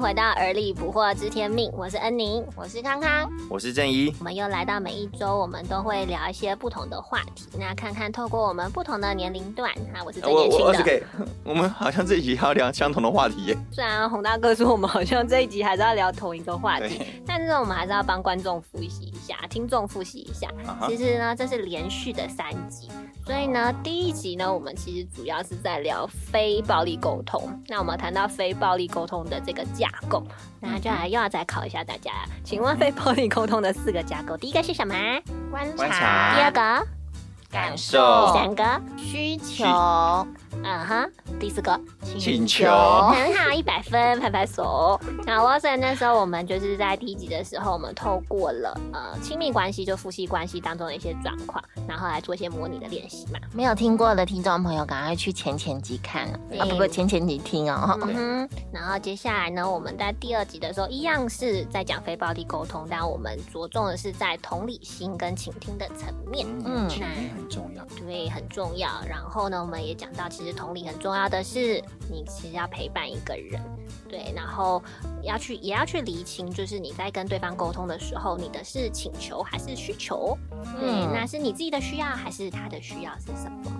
回到《而立不惑知天命》，我是恩宁，我是康康，我是正一。我们又来到每一周，我们都会聊一些不同的话题。那看看透过我们不同的年龄段，啊，我是最年轻的。我们好像这一集要聊相同的话题耶。虽然洪大哥说我们好像这一集还是要聊同一个话题，但是我们还是要帮观众复习一下，听众复习一下。其实呢，这是连续的三集。所以呢，第一集呢，我们其实主要是在聊非暴力沟通。那我们谈到非暴力沟通的这个架构，那就来又要再考一下大家。请问非暴力沟通的四个架构，第一个是什么？观察。第二个，感受。第三个，需求。嗯哼，第四个请求，很好，一百分，拍拍手。那我所以那时候我们就是在第一集的时候，我们透过了呃亲密关系，就夫妻关系当中的一些状况，然后来做一些模拟的练习嘛。没有听过的听众朋友，赶快去前前集看啊，不不，前前集听哦。嗯哼。然后接下来呢，我们在第二集的时候，一样是在讲非暴力沟通，但我们着重的是在同理心跟倾听的层面。嗯，那很重要。对，很重要。然后呢，我们也讲到，其实同理很重要的是，你其实要陪伴一个人，对，然后要去也要去厘清，就是你在跟对方沟通的时候，你的是请求还是需求？对，那是你自己的需要还是他的需要是什么？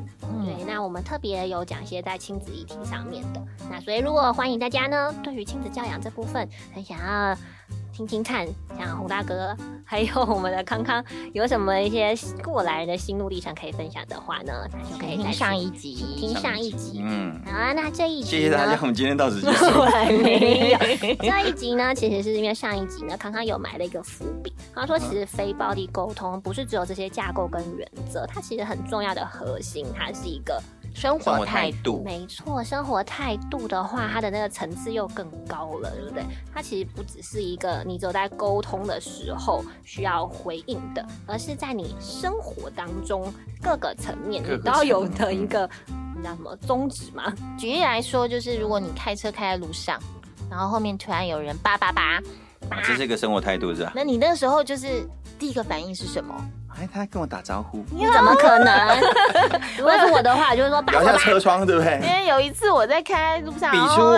对，那我们特别有讲一些在亲子议题上面的，那所以如果欢迎大家呢，对于亲子教养这部分很想要。听听看，像洪大哥还有我们的康康有什么一些过来人的心路历程可以分享的话呢，那就可以听上一集，听上一集。嗯，好啊，那这一集谢谢大家，我们今天到此结束。没有，这一集呢，其实是因为上一集呢，康康有埋了一个伏笔。他说，其实非暴力沟通不是只有这些架构跟原则，它其实很重要的核心，它是一个。生活态度，没错，生活态度的话，它的那个层次又更高了，对不对？它其实不只是一个你走在沟通的时候需要回应的，而是在你生活当中各个层面你都要有的一个，你知道什么宗旨吗？举例来说，就是如果你开车开在路上，然后后面突然有人叭叭叭，这是一个生活态度是吧？那你那时候就是第一个反应是什么？哎，他跟我打招呼，你怎么可能？如果是我的话，就是说摇下车窗，对不对？因为有一次我在开路上，比出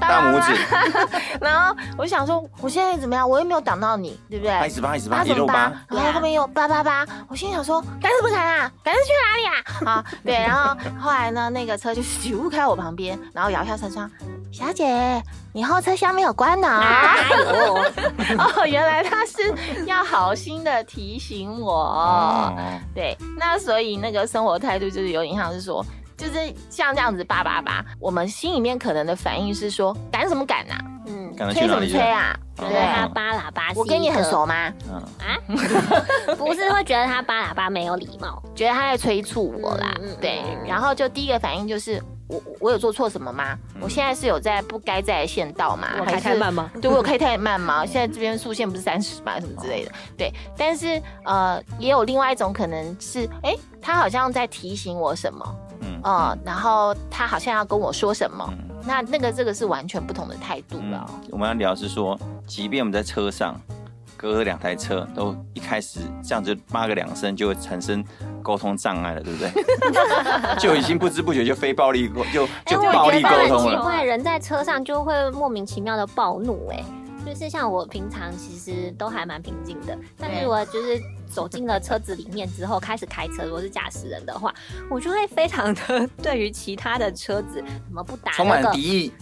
大拇指，然后我想说，我现在怎么样？我又没有挡到你，对不对？一十八，一十八，一路八，然后后面又八八八，我心想说，赶什么赶啊？赶着去哪里啊？啊，对，然后后来呢，那个车就咻开我旁边，然后摇下车窗，小姐，你后车厢没有关呢？哦，原来他是要好心的提醒我。哦，对，那所以那个生活态度就是有点像是说，就是像这样子叭叭叭，我们心里面可能的反应是说，赶什么赶啊？嗯，吹什么吹啊？觉得他扒喇叭，我跟你很熟吗？嗯啊，不是会觉得他扒喇叭没有礼貌，觉得他在催促我啦。对，然后就第一个反应就是。我我有做错什么吗？我现在是有在不该在的线道吗？我开太慢吗？对我有开太慢吗？现在这边速线不是三十吗？什么之类的？对，但是呃，也有另外一种可能是，哎，他好像在提醒我什么，嗯，然后他好像要跟我说什么，那那个这个是完全不同的态度了。我们要聊是说，即便我们在车上。隔两台车都一开始这样子骂个两声，就会产生沟通障碍了，对不对？就已经不知不觉就非暴力就就暴力沟通了。奇怪，人在车上就会莫名其妙的暴怒，哎，就是像我平常其实都还蛮平静的，但是我就是。走进了车子里面之后，开始开车。如果是驾驶人的话，我就会非常的对于其他的车子怎么不打那个，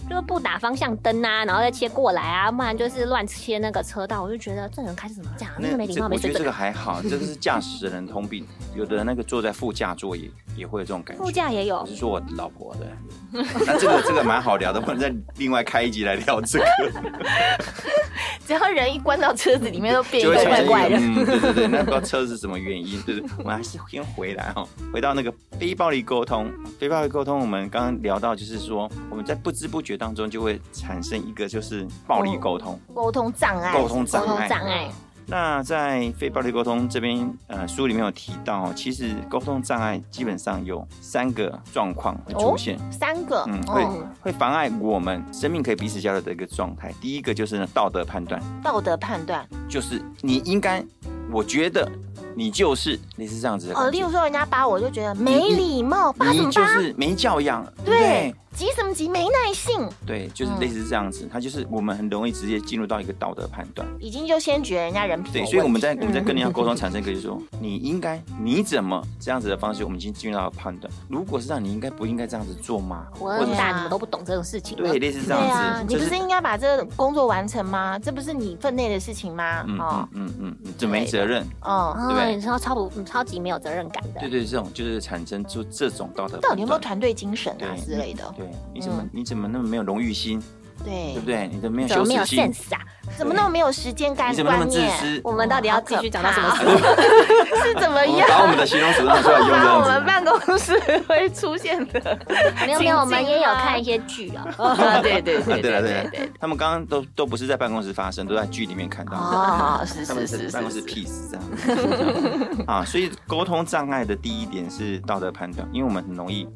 就是不打方向灯啊，然后再切过来啊，不然就是乱切那个车道，我就觉得这人开始怎么这样，那么没礼貌。没觉得这个还好，这个是驾驶人通病。有的那个坐在副驾座椅也会有这种感觉。副驾也有，是说我老婆的。那这个这个蛮好聊的，我们再另外开一集来聊这个。只要人一关到车子里面，都变一个怪怪的。嗯，对对对，道车是什么原因，对不对？我们还是先回来哈，回到那个非暴力沟通。非暴力沟通，我们刚刚聊到，就是说我们在不知不觉当中就会产生一个就是暴力沟通，沟通障碍，沟通障碍，障碍。那在非暴力沟通这边，呃，书里面有提到，其实沟通障碍基本上有三个状况会出现，三个，嗯，会哦，会妨碍我们生命可以彼此交流的一个状态。第一个就是呢道德判断，道德判断就是你应该，我觉得你就是类似这样子的哦，例如说人家扒我就觉得没礼貌，扒就？是没教养，对？，急什么急？没耐性，对，就是类似这样子，他就是我们很容易直接进入到一个道德判断。已经就先觉得人家人品对，所以我们在我们在跟人家沟通嗯产生一个就是说，你应该你怎么这样子的方式，我们已经进入到判断。如果是让你应该不应该这样子做吗？我很大，者是你们都不懂这种事情。对，类似这对啊样，子，你不是应该把这个工作完成吗？这不是你分内的事情吗？嗯哦嗯，嗯就没责任。哦，哦，对你超超不你超级没有责任感的。对对，这种就是产生出这种道德。到底有没有团队精神啊之类的？对，你怎么嗯你怎么那么没有荣誉心，对对不？对？你怎么没有怎么没有羞耻心？sense 啊？怎么那么没有时间感你怎么那么观念？自私？我们到底要继续讲到什么时候？是怎么样？把我们的形容词拿出来用 我们。办公室会出现的，没有没有，我们也有看一些剧啊。啊，对对啊，对对对对对，，他们刚刚都都不是在办公室发生，都在剧里面看到的。哦，是他们是是是办公室，peace 这样啊，所以沟通障碍的第一点是道德判断，因为我们很容易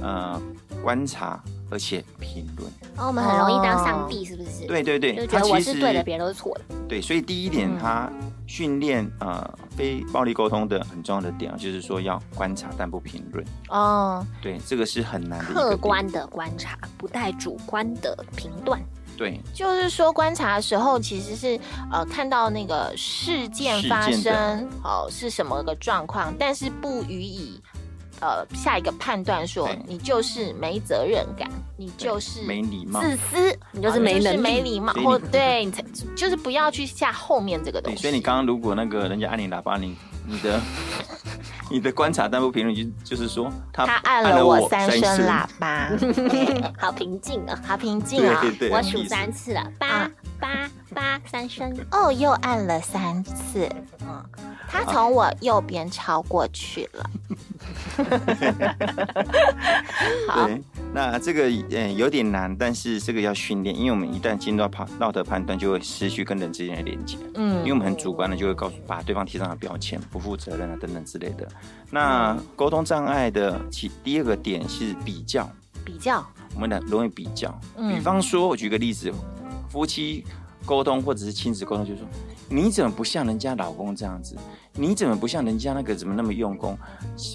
呃观察而且评论。然后我们很容易当上帝，是不是？，对对对，就觉得我是对的，别人都是错的。对，所以第一点，他训练呃非暴力沟通的很重要的点啊，就是说要观察但不评论。哦，对，这个是很难。客观的观察，不带主观的评断。对就是说观察的时候，其实是呃看到那个事件发生，哦是什么个状况，但是不予以呃下一个判断说你就是没责任感，你就是没礼貌。自私，你就是没啊能力没礼貌，没礼或对你才就是不要去下后面这个东，西。所以你刚刚如果那个人家按你喇叭，你你的 你的观察弹幕评论，就就是说他他按了我三声声喇叭，好平静啊！好平静啊！我数三次了，八啊八八，三声。哦，又按了三次，嗯，他从我右边超过去了。好，对，那这个嗯有点难，但是这个要训练，因为我们一旦进入到判道德判断，就会失去跟人之间的连接，嗯。因为我们很主观的就会告诉把对方贴上了标签，不负责任啊等等之类的。那沟通障碍的其第二个点是比较，比较，我们的容易比较，嗯。比方说我举个例子，夫妻沟通或者是亲子沟通，就是说你怎么不像人家老公这样子？你怎么不像人家那个怎么那么用功？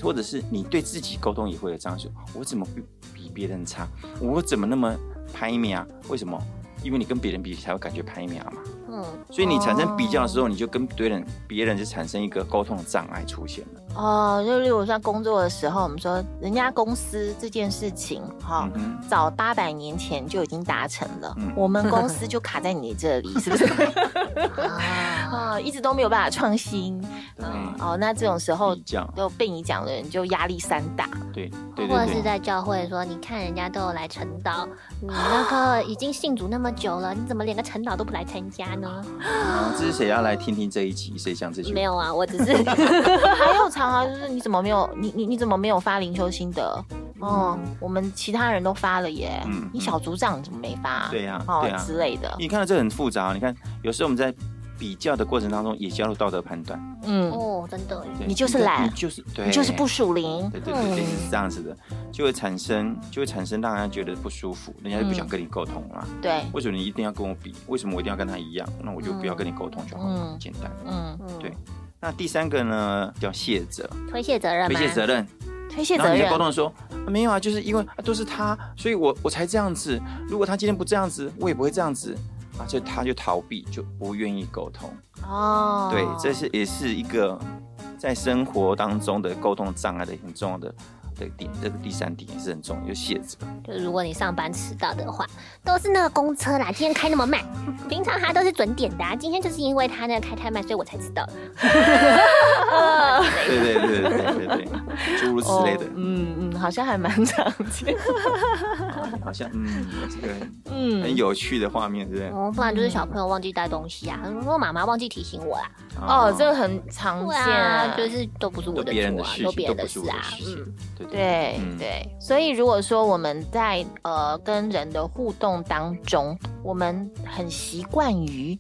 或者是你对自己沟通也会有这样说，我怎么比比别人差？我怎么那么拍秒？为什么？因为你跟别人比才会感觉拍秒嘛。嗯，所以你产生比较的时候，你就跟别人别人就产生一个沟通的障碍出现了。哦，就例如像工作的时候，我们说人家公司这件事情，哈、嗯哼，早八百年前就已经达成了，嗯我们公司就卡在你这里，是不是？啊，啊，一直都没有办法创新。对嗯，哦，那这种时候比较，都被你讲的人就压力山大。对对或者。是在教会说，你看人家都有来晨祷，你那个已经信主那么久了，你怎么连个晨祷都不来参加呢？啊，这是谁要来听听这一集？谁讲这句话？没有啊，我只是 还有常啊，就是你怎么没有你你你怎么没有发灵修心得？哦，我们其他人都发了耶，嗯你小组长怎么没发？对呀哦对呀之类的。你看到这很复杂，你看有时候我们在比较的过程当中也加入道德判断，嗯，哦，真的你就是懒你就是对，你就是不属灵。对对对，是这样子的，就会产生就会产生让人家觉得不舒服，人家就不想跟你沟通了。对，为什么你一定要跟我比？为什么我一定要跟他一样？那我就不要跟你沟通就好了，嗯简单。嗯，嗯对那第三个呢，叫卸责，推卸责任推？卸责任。推卸责任然后你在沟。通的时候，啊没有啊，就是因为、啊、都是他，所以我我才这样子。如果他今天不这样子，我也不会这样子啊，就他就逃避，就不愿意沟通。哦，对，这是也是一个在生活当中的沟通障碍的很重要的的点。这个第三点也是很重要，就卸责。就如果你上班迟到的话，都是那个公车啦，今天开那么慢，平常他都是准点的、啊，今天就是因为他那个开太慢，所以我才迟到。对对对对对对对，诸如此类的哦，嗯嗯，好像还蛮常见。好像嗯，这个嗯很有趣的画面，对不对？哦，不然就是小朋友忘记带东西啊，他说妈妈忘记提醒我啦。哦，这个很常对见，啊，就是都不是我的都别人错啊，的事情，都别的事啊。事嗯，。对对嗯对，所以如果说我们在呃跟人的互动当中，我们很习惯于。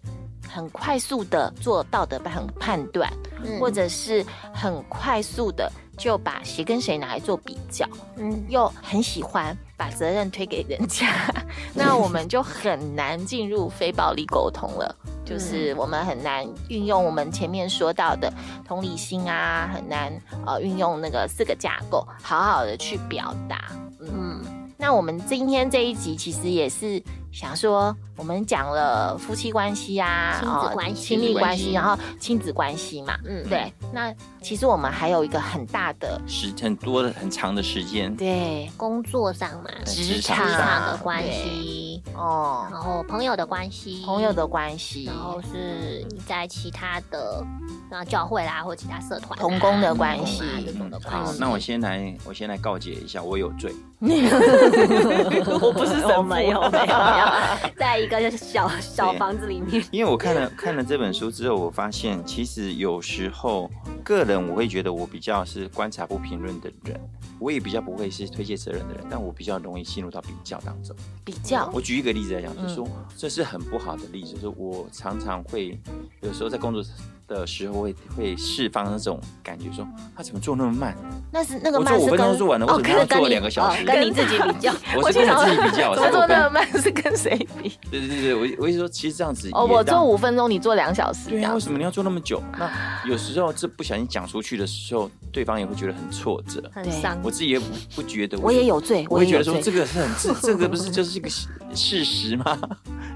很快速的做道德判判断，嗯或者是很快速的就把谁跟谁拿来做比较，嗯又很喜欢把责任推给人家，那我们就很难进入非暴力沟通了。就是我们很难运用我们前面说到的同理心啊，很难呃运用那个四个架构，好好的去表达。嗯，嗯。那我们今天这一集其实也是想说，我们讲了夫妻关系啊，亲子哦关系亲密关系，然后亲子关系嘛。嗯对，那其实我们还有一个很大的时很多的很长的时间，对工作上嘛，职职场上的关系，哦，然后朋友的关系，朋友的关系然，后是你在其他的啊教会啦，或其他社团啊、同工的关系同工啊这种的关好系。，那我先来，我先来告诫一下，我有罪。我不是神父，没有没有，在一个小小房子里面，因为我看了看了这本书之后，我发现其实有时候个人我会觉得我比较是观察不评论的人，我也比较不会是推卸责任的人，但我比较容易陷入到比较当中。比较。我举一个例子来讲，嗯。就是说这是很不好的例子，就是我常常会有时候在工作的时候会会释放那种感觉，说他怎么做那么慢？那是那个我做五分慢是跟钟做完了，为什么要做两个小时？哦跟你自己比较，我是跟我自己比较，我做那么慢是跟谁比？对对对对，我我意思说，其实这样子哦，我做五分钟，你做两小时，对啊，为什么你要做那么久？那有时候这不小心讲出去的时候，对方也会觉得很挫折。很伤。我自己也不不觉得，我也，有罪，我会也觉得说这个是很这这个不是就是一个事事实吗？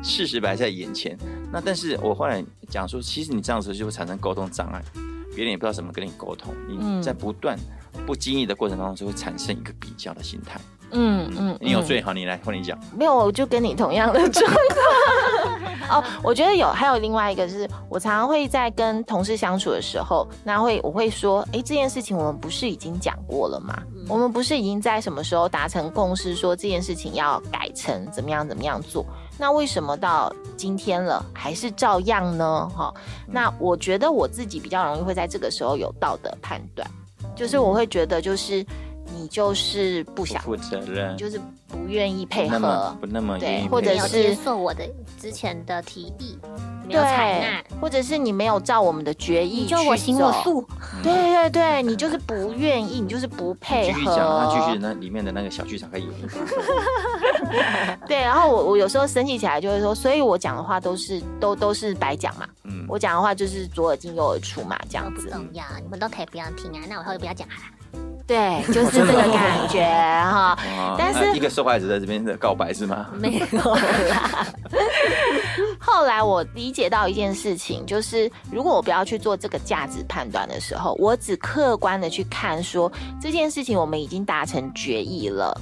事实摆在眼前。那但是我后来讲说，其实你这样子就会产生沟通障碍，别人也不知道怎么跟你沟通。嗯你在不断不经意的过程当中，就会产生一个比较的心态。嗯嗯，嗯你有罪，好，你来换你讲。没有，我就跟你同样的状况。哦，我觉得有，还有另外一个是，我常常会在跟同事相处的时候，那会我会说，哎，这件事情我们不是已经讲过了吗？我们不是已经在什么时候达成共识，说这件事情要改成怎么样怎么样做？那为什么到今天了还是照样呢？哈、那我觉得我自己比较容易会在这个时候有道德判断，就是我会觉得就是你就是不想，不负责任，就是不愿意配不那么合，不那么对愿意或者配合没有接受我的之前的提议，没有采纳，或者是你没有照我们的决议你去就我行我。素，对 对对，你就是不愿意，你就是不配继续讲，他继续合。那里面的那个小剧场可以演一下。对，然后我我有时候生气起来就会说，所以我讲的话都是都都是白讲嘛，嗯，我讲的话就是左耳进右耳出嘛，这样子。重要，你们都可以不要听啊，那我以后就不要讲好了。对，就是这个感觉哈。哦但是一个受害者在这边的告白是吗？没有啦，后来我理解到一件事情，就是如果我不要去做这个价值判断的时候，我只客观的去看说这件事情我们已经达成决议了。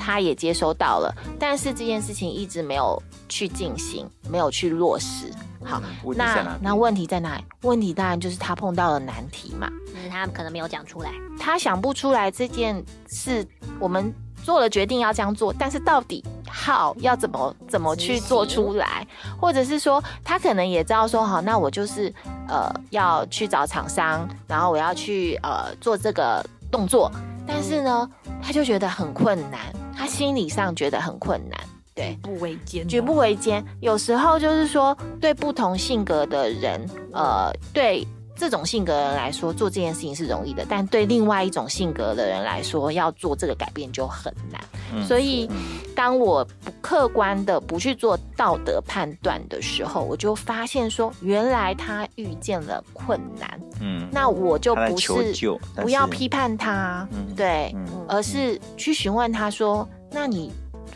他也接收到了，但是这件事情一直没有去进行，没有去落实。好？那那问题在哪里？问题当然就是他碰到了难题嘛，就是他可能没有讲出来。他想不出来这件事，我们做了决定要这样做，但是到底好要怎么怎么去做出来，或者是说他可能也知道说好，那我就是呃要去找厂商，然后我要去呃做这个动作，但是呢，他就觉得很困难，他心理上觉得很困难，对。不为艰，举步维艰。有时候就是说，对不同性格的人，呃，对这种性格的人来说，做这件事情是容易的，但对另外一种性格的人来说，要做这个改变就很难。嗯所以，当我不客观的不去做道德判断的时候，我就发现说，原来他遇见了困难，嗯，那我就不是不要批判他，嗯对，嗯而是去询问他说：“那你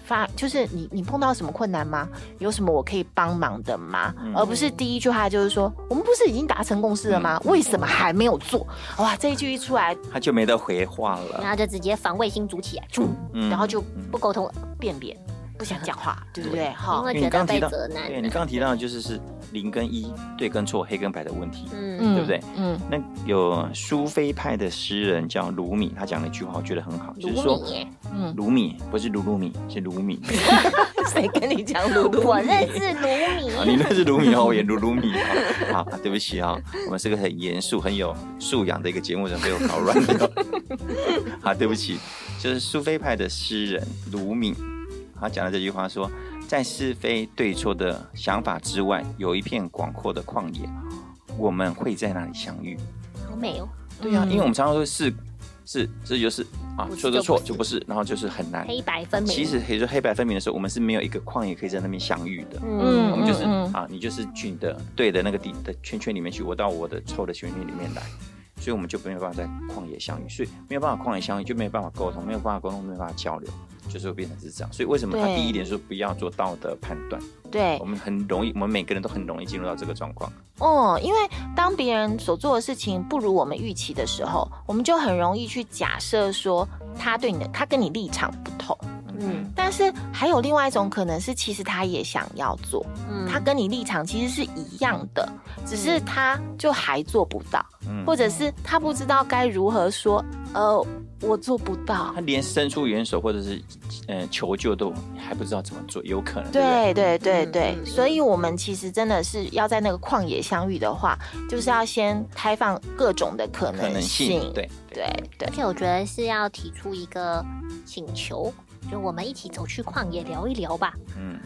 发就是你你碰到什么困难吗？有什么我可以帮忙的吗？”嗯而不是第一句话就是说：“我们不是已经达成共识了吗？嗯为什么还没有做？”哇，这一句一出来，他就没得回话了。然后就直接防卫心筑起来，然后就嗯不沟通了，变脸，不想讲话，对不对？因哈，因为你刚刚提到，觉得被责难对你刚刚提到的就是是零跟一，对跟错，黑跟白的问题。嗯，对不对？嗯那有苏菲派的诗人叫鲁米，他讲了一句话，我觉得很好，就是卢说嗯，鲁米不是鲁鲁米，是鲁米。谁跟你讲鲁鲁？我认识卢啊，米，你认识鲁米哦，我也鲁鲁米啊。好，对不起啊，我们是个很严肃、很有素养的一个节目，怎么被我搞乱了？好，对不起，就是苏菲派的诗人鲁米，他讲的这句话说，在是非对错的想法之外，有一片广阔的旷野，我们会在那里相遇。好美哦，对呀、因为我们常常说是是，这就是啊不，是说的就是错就不是，然后就是很难。黑白分明。其实可以说黑白分明的时候，我们是没有一个旷野可以在那边相遇的。嗯，我们就是、啊，你就是去你的对的那个底的圈圈里面去，我到我的臭的圈圈里面来，所以我们就没有办法在旷野相遇，所以没有办法旷野相遇，就没有办法沟通，没有办法沟通，没有办法交流，就是会变成是这样。所以为什么他第一点说不要做道德判断？对我，们很容易，我们每个人都很容易进入到这个状况。哦，因为当别人所做的事情不如我们预期的时候，我们就很容易去假设说他对你的他跟你立场不同。嗯。但是还有另外一种可能是，其实他也想要做，嗯。他跟你立场其实是一样的，只是他就还做不到，嗯，或者是他不知道该如何说，呃，我做不到。他。连伸出援手或者是呃求救都还不知道怎么做，有可能。对对？对对所以我们其实真的是要在那个旷野相遇的话，就是要先开放各种的可能性，对对对。而且我觉得是要提出一个请求，就我们一起走去旷野聊一聊吧，嗯，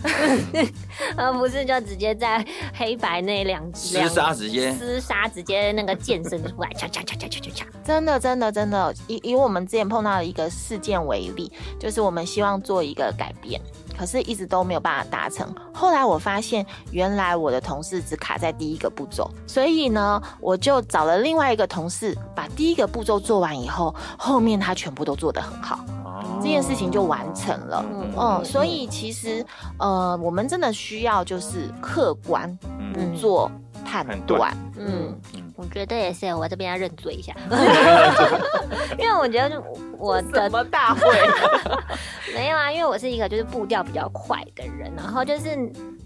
而 不是就直接在黑白那两厮杀直接厮杀，直接那个剑伸出来，嚓嚓嚓嚓嚓嚓嚓。真的，真的，真的，以以我们之前碰到的一个事件为例，就是我们希望做一个改变，可是一直都没有办法达成。后来我发现，原来我的同事只卡在第一个步骤，所以呢，我就找了另外一个同事，把第一个步骤做完以后，后面他全部都做得很好，哦。这件事情就完成了。嗯。嗯，所以其实呃，我们真的需要就是客观，嗯。不做判判断。断。嗯，我觉得也是，我这边要认罪一下，因为我觉得我的么大会？没有啊，因为我是一个就是步调比较快的人，然后就是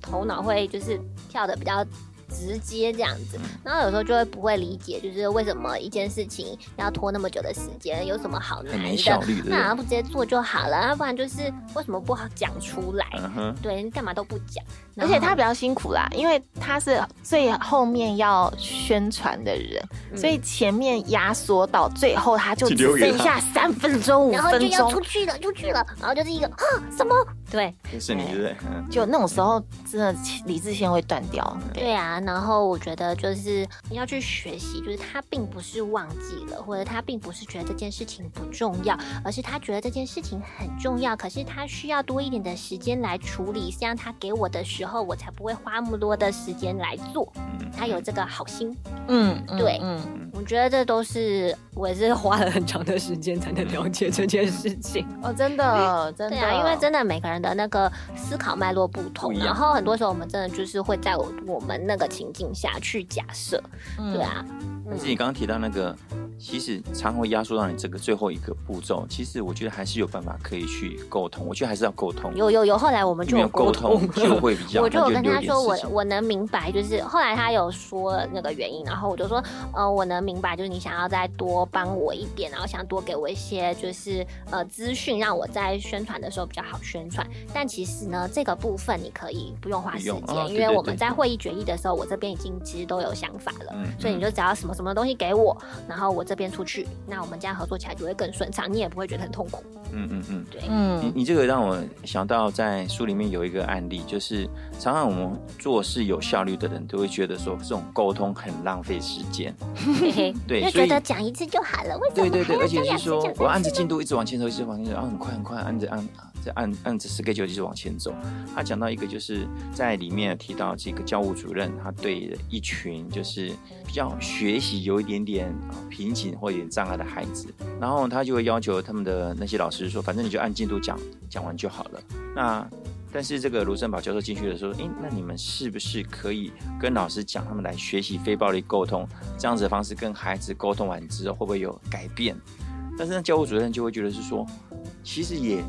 头脑会就是跳的比较直接这样子，然后有时候就会不会理解，就是为什么一件事情要拖那么久的时间，有什么好难很没效的？率，对不对？那不直接做就好了，要不然就是为什么不好讲出来？对，你干嘛都不讲？而且他比较辛苦啦，因为他是最后面要宣传的人，嗯所以前面压缩到最后，他就只剩下三分钟、五然后就分钟要出。去了，出去了，然后就是一个啊什么？对就是你，对就那种时候，真的理智线会断掉。对，对啊，然后我觉得就是你要去学习，就是他并不是忘记了，或者他并不是觉得这件事情不重要，而是他觉得这件事情很重要，可是他需要多一点的时间来处理，这样他给我的时候，我才不会花那么多的时间来做。嗯他有这个好心，嗯，嗯对嗯，我觉得这都是我也是花了很长的时间才能了解这件事情。哦，真的，真的，对啊，因为真的每个人的那个思考脉络不同，不然后很多时候我们真的就是会在我我们那个情境下去假设，嗯。对，啊，但是你刚刚提到那个，其实常会压缩到你这个最后一个步骤。其实我觉得还是有办法可以去沟通，我觉得还是要沟通。有有有，后来我们就没有沟沟通就会比较，我就有跟他说我我能明白，就是后来他有说那个原因，然后我就说，呃，我能明白，就是你想要再多帮我一点，然后想多给我一些就是呃资讯，让我在宣传的时候比较好宣传。但其实呢，这个部分你可以不用花时间，因为我们在会议决议的时候，我这边已经其实都有想法了。嗯所以你就只要什么什么东西给我，然后我这边出去，那我们这样合作起来就会更顺畅，你也不会觉得很痛苦。嗯嗯嗯。对嗯你你这个让我想到，在书里面有一个案例，就是常常我们做事有效率的人都会觉得说，这种沟通很浪费时间。嘿嘿，对所以就觉得讲一次就好了，为什么对对对，而且是说我按着进度一直往前走，一直往前走，然后很快很快，按着按着按按着 schedule 一直往前走。他讲到一个就是在里面提到这个教务主任，他对一群就是比较学习有一点点啊瓶颈或有点障碍的孩子，然后他就会要求他们的那些老师说，反正你就按进度讲讲完就好了。那但是这个卢森堡教授进去的时候，诶，那你们是不是可以跟老师讲，他们来学习非暴力沟通这样子的方式，跟孩子沟通完之后会不会有改变？但是那教务主任就会觉得是说，其实也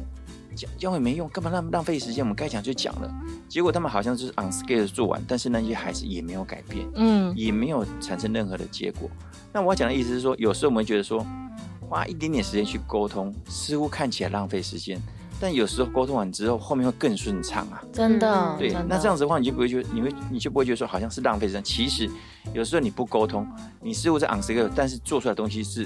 教教也没用，干嘛浪浪费时间？我们该讲就讲了。结果他们好像就是 on scale 做完，但是那些孩子也没有改变，嗯也没有产生任何的结果。那我要讲的意思是说，有时候我们会觉得说，花一点点时间去沟通，似乎看起来浪费时间，但有时候沟通完之后，后面会更顺畅啊。真的，嗯对，那这样子的话，你就不会觉得，你会你就不会觉得说好像是浪费时间。其实有时候你不沟通，你似乎在 on scale，但是做出来的东西是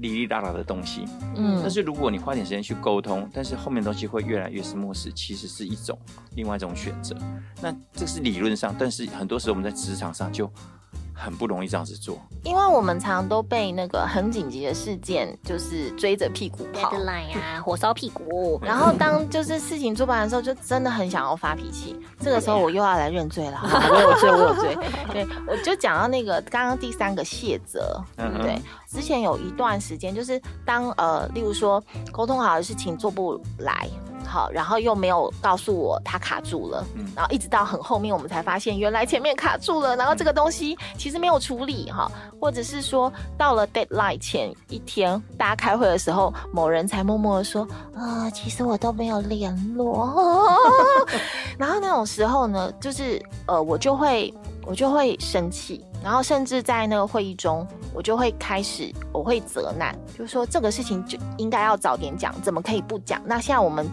哩哩啦啦的东西。嗯但是如果你花点时间去沟通，但是后面的东西会越来越是漠视，其实是一种另外一种选择。那这是理论上，但是很多时候我们在职场上就很不容易这样子做。因为我们常都被那个很紧急的事件就是追着屁股跑。deadline 啊，火烧屁股。然后当就是事情做不完的时候，就真的很想要发脾气。这个时候我又要来认罪了，我有罪，我有罪。对，我就讲到那个刚刚第三个谢责，对不对？之前有一段时间，就是当呃，例如说沟通好的事情做不来。好，然后又没有告诉我他卡住了，然后一直到很后面我们才发现原来前面卡住了，然后这个东西其实没有处理哈，或者是说到了 deadline 前一天大家开会的时候，某人才默默的说，啊、其实我都没有联络，然后那种时候呢，就是呃，我就会我就会生气，然后甚至在那个会议中，我就会开始我会责难，就是说这个事情就应该要早点讲，怎么可以不讲？那现在我们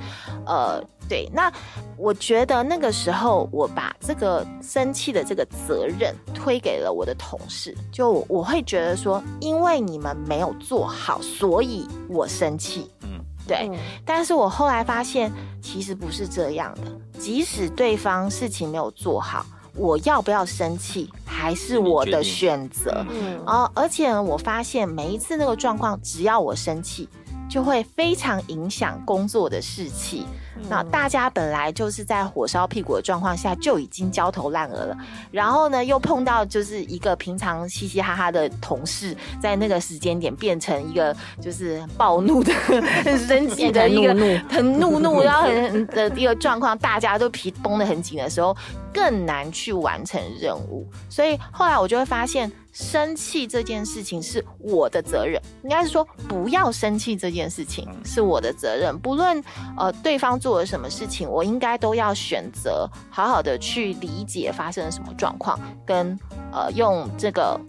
呃对，那我觉得那个时候我把这个生气的这个责任推给了我的同事，就我我会觉得说，因为你们没有做好，所以我生气。嗯，对，嗯但是我后来发现，其实不是这样的。即使对方事情没有做好，我要不要生气，还是我的选择。嗯哦，而且我发现每一次那个状况，只要我生气，就会非常影响工作的士气。那大家本来就是在火烧屁股的状况下就已经焦头烂额了，然后呢又碰到就是一个平常嘻嘻哈哈的同事，在那个时间点变成一个就是暴怒的、很 生气的一个很怒怒，然后很很的一个状况，大家都皮绷得很紧的时候，更难去完成任务。所以后来我就会发现，生气这件事情是我的责任，应该是说不要生气这件事情是我的责任。不论呃对方做了什么事情，我应该都要选择好好的去理解发生了什么状况，跟呃用这个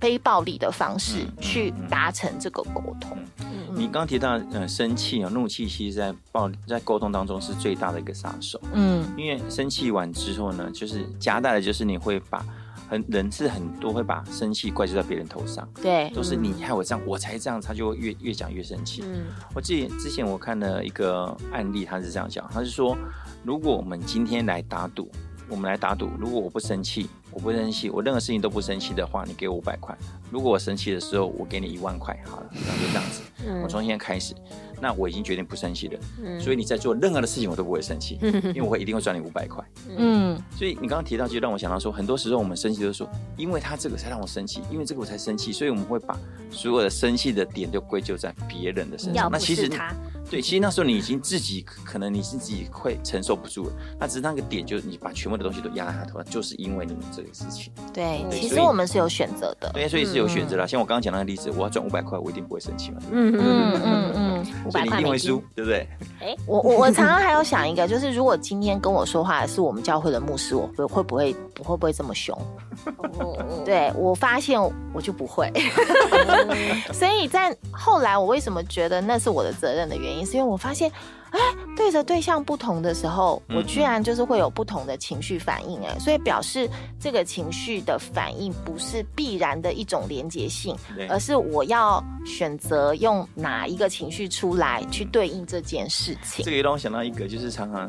非暴力的方式嗯嗯去嗯达成这个沟通。你刚刚提到呃生气啊、怒气，其实在暴在沟通当中是最大的一个杀手。嗯。因为生气完之后呢，就是夹带的就是你会把很人是很多会把生气怪罪到别人头上，对，都是你害我这样，我才这样，他就会越越讲越生气。嗯。我记得之前我看了一个案例，他是这样讲，他是说，如果我们今天来打赌，我们来打赌，如果我不生气，我不生气，我任何事情都不生气的话，你给我五百块；如果我生气的时候，我给你一万块。好了，那就这样子，嗯我从现在开始，那我已经决定不生气了，嗯所以你在做任何的事情我都不会生气，因为我会一定会赚你五百块。嗯所以你刚刚提到，就让我想到说，很多时候我们生气都说，因为他这个才让我生气，因为这个我才生气，所以我们会把所有的生气的点都归咎在别人的身上。那其实他，对，其实那时候你已经自己可能你是自己会承受不住了，那只是那个点就是你把全部的东西都压在他头上，就是因为你们这个事情。对，其实我们是有选择的。对，所以是有选择啦。像我刚刚讲那个例子，我要赚五百块，我一定不会生气嘛，嗯嗯嗯嗯，五百所以你一定会输，，对不对？哎我我我常常还有想一个，就是如果今天跟我说话的是我们教会的牧师，我会会不会我会不会这么凶？哦 对我发现我就不会，所以在后来我为什么觉得那是我的责任的原因，是因为我发现，哎，对着对象不同的时候，嗯我居然就是会有不同的情绪反应，哎，所以表示这个情绪的反应不是必然的一种连结性，而是我要选择用哪一个情绪出来去对应这件事情这。个也让我想到一个，就是常常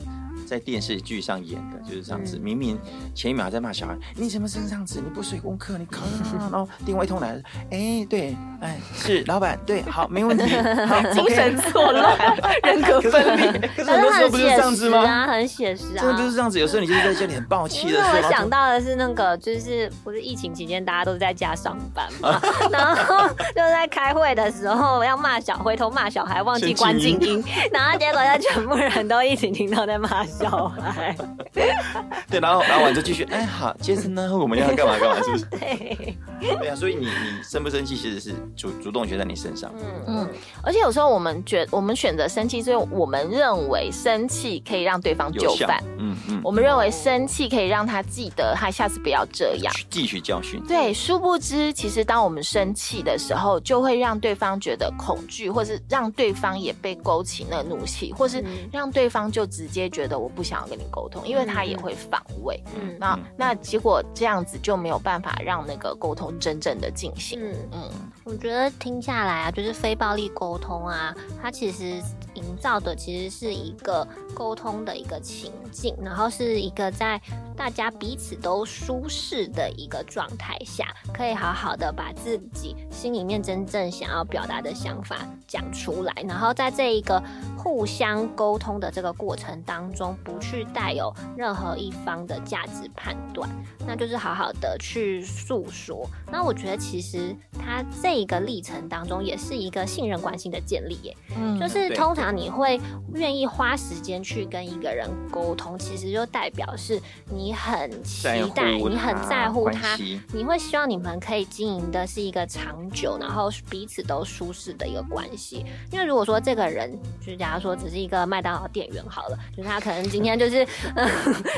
在电视剧上演的，就是这样子。明明前一秒还在骂小孩，你怎么是这样子？你不写功课，你考，然后另外一通来了，哎，对，哎，是老板，对，好，没问题，好，精神错乱，人格分裂。可是很多时候不是这样子吗？啊，很写实啊，真的不是这样子，有时候你就是在家里很暴气的时候，我想到的是那个，就是不是疫情期间大家都在家上班嘛，然后就在开会的时候要骂小，回头骂小孩忘记关静音，然后结果他全部人都一起听到在骂小孩，对，然后然后完就继续，哎，好，接着呢，我们要干嘛干嘛，是不是？对，对啊，所以你你生不生气，其实是主主动权在你身上。嗯嗯，而且有时候我们觉我们选择生气，所以我们认为生气可以让对方就范，，嗯嗯，我们认为生气可以让他记得他下次不要这样。去汲取教训。对，殊不知，其实当我们生气的时候，就会让对方觉得恐惧，或是让对方也被勾起那怒气，或是嗯让对方就直接觉得我不想要跟你沟通，因为他也会防卫。嗯那嗯那结果这样子就没有办法让那个沟通真正的进行。嗯。嗯，我觉得听下来啊，就是非暴力沟通啊，它其实营造的其实是一个沟通的一个情境，然后是一个在大家彼此都舒适的一个状态下，可以好好的把自己心里面真正想要表达的想法讲出来，然后在这一个互相沟通的这个过程当中，不去带有任何一方的价值判断，那就是好好的去诉说。那我觉得其实它这一个历程当中，也是一个信任关系的建立耶。嗯就是通常你会愿意花时间去跟一个人沟通，其实就代表是你很期待，你很在乎他，你会希望你们可以经营的是一个长久，然后彼此都舒适的一个关系。因为如果说这个人，就是假如说只是一个麦当劳店员好了，就是他可能今天就是、呃、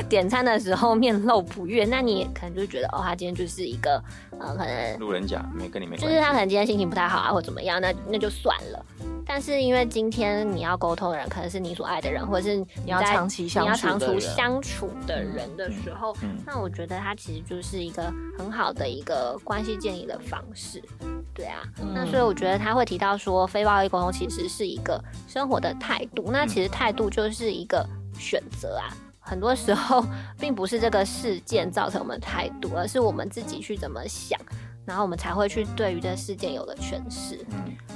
点餐的时候面露不悦，那你可能就觉得哦，他今天就是一个呃，可能路人甲没跟你没关系，就是他可能今天心情不太好啊，或怎么样，那那就算了。但是因为今天你要沟通的人可能是你所爱的人，或者是你要在长期相你要长处处的人相处的人的时候，嗯那我觉得它其实就是一个很好的一个关系建立的方式。对啊，那所以我觉得他会提到说，非暴力沟通其实是一个生活的态度。那其实态度就是一个选择啊。很多时候 并不是这个事件造成我们态度，而是我们自己去怎么想，然后我们才会去对于这事件有了诠释。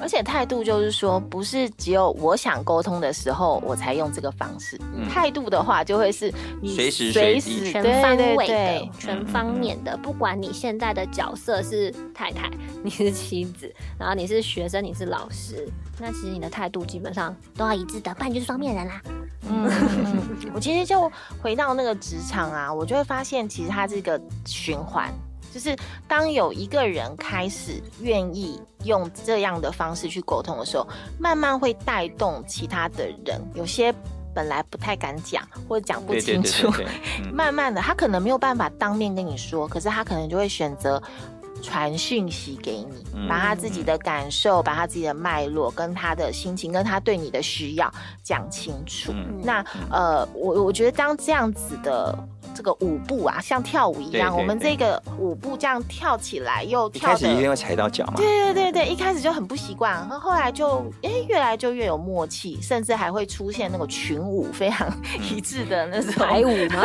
而且态度就是说，不是只有我想沟通的时候我才用这个方式。嗯态度的话，就会是你随时随时全方位的、全方面的，不管你现在的角色是太太，你是妻子，然后你是学生，你是老师，那其实你的态度基本上都要一致的，不然你就是双面人啦。嗯，嗯 嗯我其实就回到那个职场啊，我就会发现，其实它这个循环，就是当有一个人开始愿意用这样的方式去沟通的时候，慢慢会带动其他的人，有些本来不太敢讲或者讲不清楚，对对对，嗯。慢慢的，他可能没有办法当面跟你说，可是他可能就会选择传讯息给你，嗯把他自己的感受、把他自己的脉络、跟他的心情、跟他对你的需要讲清楚。嗯那呃，我我觉得当这样子的这个舞步啊，像跳舞一样，对对我们这个舞步这样跳起来又一跳的。开始一定会踩到脚嘛，对对对对，一开始就很不习惯，然后后来就哎越来就越有默契，甚至还会出现那个群舞非常 一致的那种排舞吗？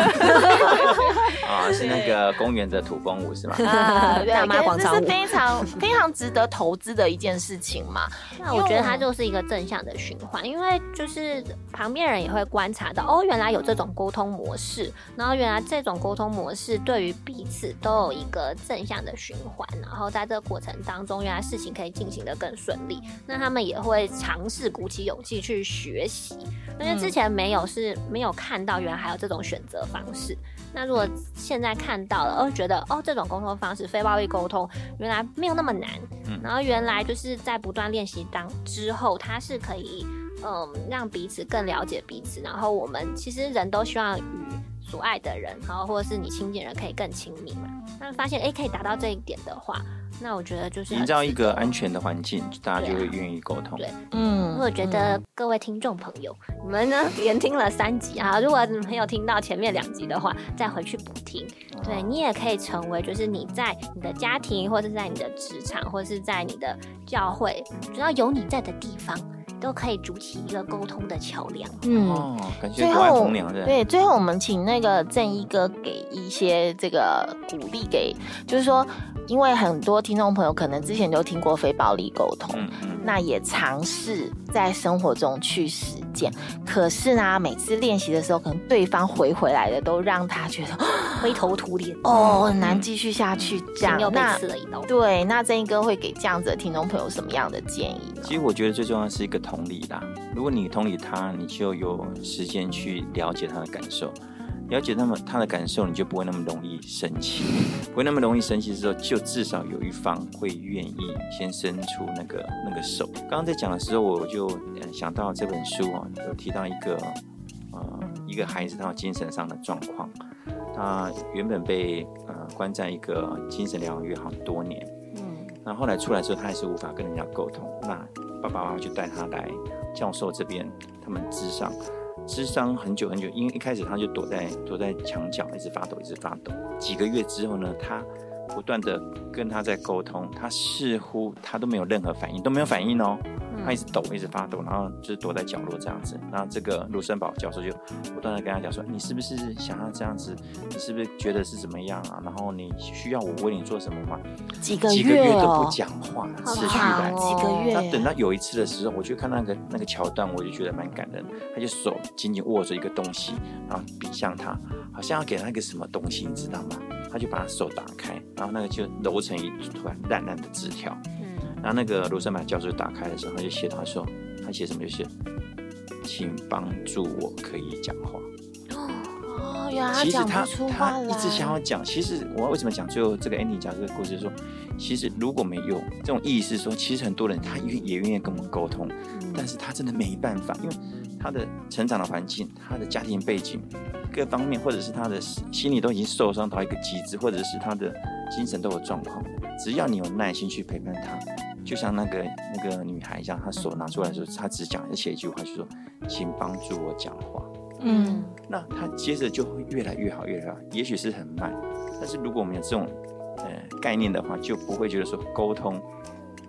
啊，是那个公园的土风舞是吗？啊，对，大妈广场舞这是非常非常值得投资的一件事情嘛。那我觉得它就是一个正向的循环，因为就是旁边人也会观察到，哦，原来有这种沟通模式，然后原来这种沟通模式对于彼此都有一个正向的循环，然后在这个过程当中，原来事情可以进行的更顺利，那他们也会尝试鼓起勇气去学习，因为之前没有是没有看到原来还有这种选择方式。那如果现在看到了，哦，觉得哦这种沟通方式非暴力沟通原来没有那么难，嗯。然后原来就是在不断练习当之后，它是可以嗯让彼此更了解彼此，然后我们其实人都希望与所爱的人，然后或者是你亲近人可以更亲密嘛。那发现哎可以达到这一点的话，那我觉得就是很营造一个安全的环境，大家就会愿意沟通。对嗯我觉得各位听众朋友，你们呢连听了三集啊，如果没有听到前面两集的话，再回去补听。对你也可以成为，就是你在你的家庭，或者是在你的职场，或者是在你的教会，只要有你在的地方，都可以筑起一个沟通的桥梁。嗯。哦，感觉最国外后对，最后我们请那个正一哥给一些这个鼓励给，就是说，因为很多听众朋友可能之前就听过非暴力沟通，嗯嗯，那也尝试在生活中去实践。可是呢，每次练习的时候，可能对方回回来的都让他觉得灰头土脸，哦，很难继续下去这样。心又被那刺了一刀。对，那正一哥会给这样子的听众朋友什么样的建议呢？其实我觉得最重要的是一个同理啦。如果你同理他，你就有时间去了解他的感受，了解那么他的感受，你就不会那么容易生气，不会那么容易生气之后，就至少有一方会愿意先伸出那个那个手。刚刚在讲的时候，我就想到这本书啊，有提到一个呃一个孩子他有精神上的状况，他原本被呃关在一个精神疗养院好多年。嗯那后来出来之后，他还是无法跟人家沟通。那爸爸妈妈就带他来教授这边，他们之上，智商很久很久，因为一开始他就躲在躲在墙角，一直发抖，一直发抖。几个月之后呢，他不断的跟他在沟通，他似乎他都没有任何反应，都没有反应哦。他一直抖，一直发抖，然后就是躲在角落这样子。然后这个卢森堡教授就不断的跟他讲说：“你是不是想要这样子？你是不是觉得是怎么样啊？然后你需要我为你做什么吗？”几个几个月都哦不，讲话，持续来。哦几个月那等到有一次的时候，我就看那个那个桥段，我就觉得蛮感人。他就手紧紧握着一个东西，然后比向他，好像要给他一个什么东西，你知道吗？他就把手打开，然后那个就揉成一团烂烂的纸条。嗯，然后那个罗森堡教授打开的时候，他就写他说，他写什么就写，请帮助我可以讲话。其实他他一直想要讲，其实我为什么讲最后这个 ending 讲这个故事，说，其实如果没有这种意识，说其实很多人他愿也愿意跟我们沟通，但是他真的没办法，因为他的成长的环境、他的家庭背景各方面，或者是他的心理都已经受伤到一个极致，或者是他的精神都有状况，只要你有耐心去陪伴他，就像那个那个女孩一样，她手拿出来的时候，她只讲写一句话，就说：“请帮助我讲话。”嗯，那他接着就会越来越好，越来越好。也许是很慢，但是如果我们有这种呃概念的话，就不会觉得说沟通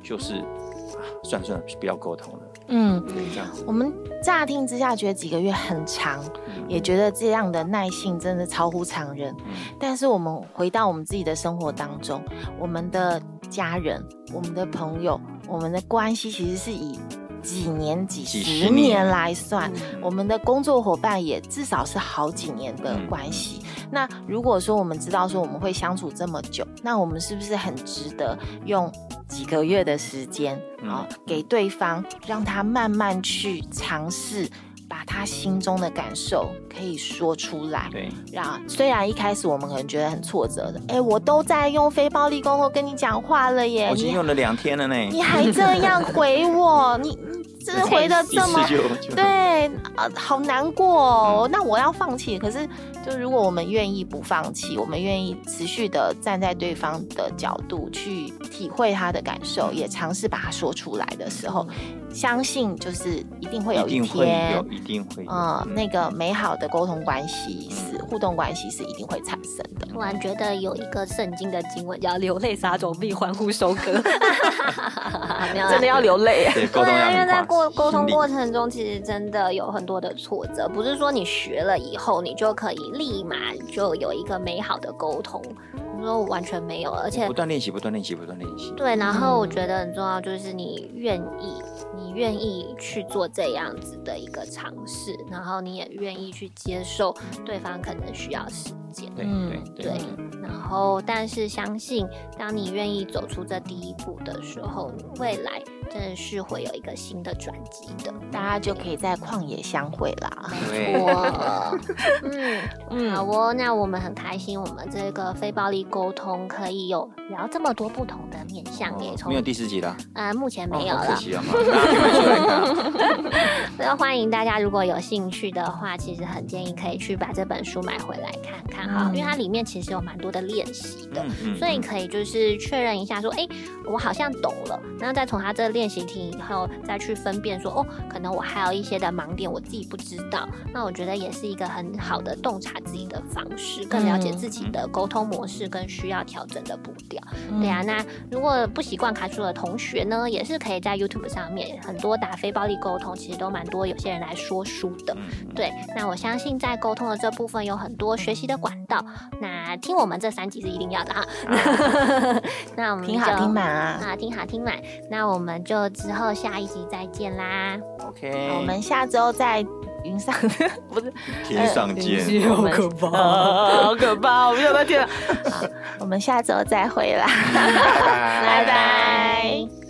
就是啊，算了算了，不要沟通了，嗯，对，这样。我们乍听之下觉得几个月很长，也觉得这样的耐性真的超乎常人。嗯但是我们回到我们自己的生活当中，我们的家人、我们的朋友、我们的关系，其实是以几年、几几十十年年来算。嗯我们的工作伙伴也至少是好几年的嗯关系。那如果说我们知道说我们会相处这么久，那我们是不是很值得用几个月的时间嗯啊、给对方，让他慢慢去尝试，把他心中的感受可以说出来。对，然后虽然一开始我们可能觉得很挫折的，哎，我都在用非暴力沟通跟你讲话了耶，我已经用了两天了呢，你还这样回我，你你这回的这么对啊，好难过哦。那我要放弃，可是就如果我们愿意不放弃，我们愿意持续的站在对方的角度去体会他的感受，也尝试把它说出来的时候，相信就是一定会有一一定会天有，，一定会有。嗯，那个美好的沟通关系是互动关系是一定会产生的。突然觉得有一个圣经的经文叫“流泪撒种必欢呼收割 ”，真的要流泪。对，因为在过沟通过程中，其实真的有很多的挫折，不是说你学了以后你就可以立马就有一个美好的沟通，我说完全没有，而且不断练习，不断练习，不断练习。对，然后我觉得很重要就是你愿意，你愿意去做这样子的一个尝试，然后你也愿意去接受对方可能需要时间。对嗯对对，然后但是相信，当你愿意走出这第一步的时候，你未来真的是会有一个新的转机的。大家就可以在旷野相会啦。没错，嗯 嗯好哦，那我们很开心，我们这个非暴力沟通可以有聊这么多不同的面向，耶没有第四集了，呃目前没有了，惜啊，大家有没有出来看啊？所以欢迎大家如果有兴趣的话，其实很建议可以去把这本书买回来看看哈，嗯因为它里面其实有蛮多的练习的。所以可以就是确认一下，说，哎、我好像懂了，然后再从他这练习题以后再去分辨说，哦，可能我还有一些的盲点我自己不知道，那我觉得也是一个很好的洞察自己的方式，更了解自己的沟通模式跟需要调整的步调。对啊，那如果不习惯卡住的同学呢，也是可以在 YouTube 上面很多打非暴力沟通，其实都蛮多有些人来说书的。嗯，对，那我相信在沟通的这部分有很多学习的管道。那听我们这三集是一定要的哈。那我们听好就听满啊！啊，听好听满。那我们就之后下一集再见啦。OK，我们下周在云上，不是天 上见。好可怕，好可怕！我没有在天。好，我们下周再会啦，拜拜拜拜。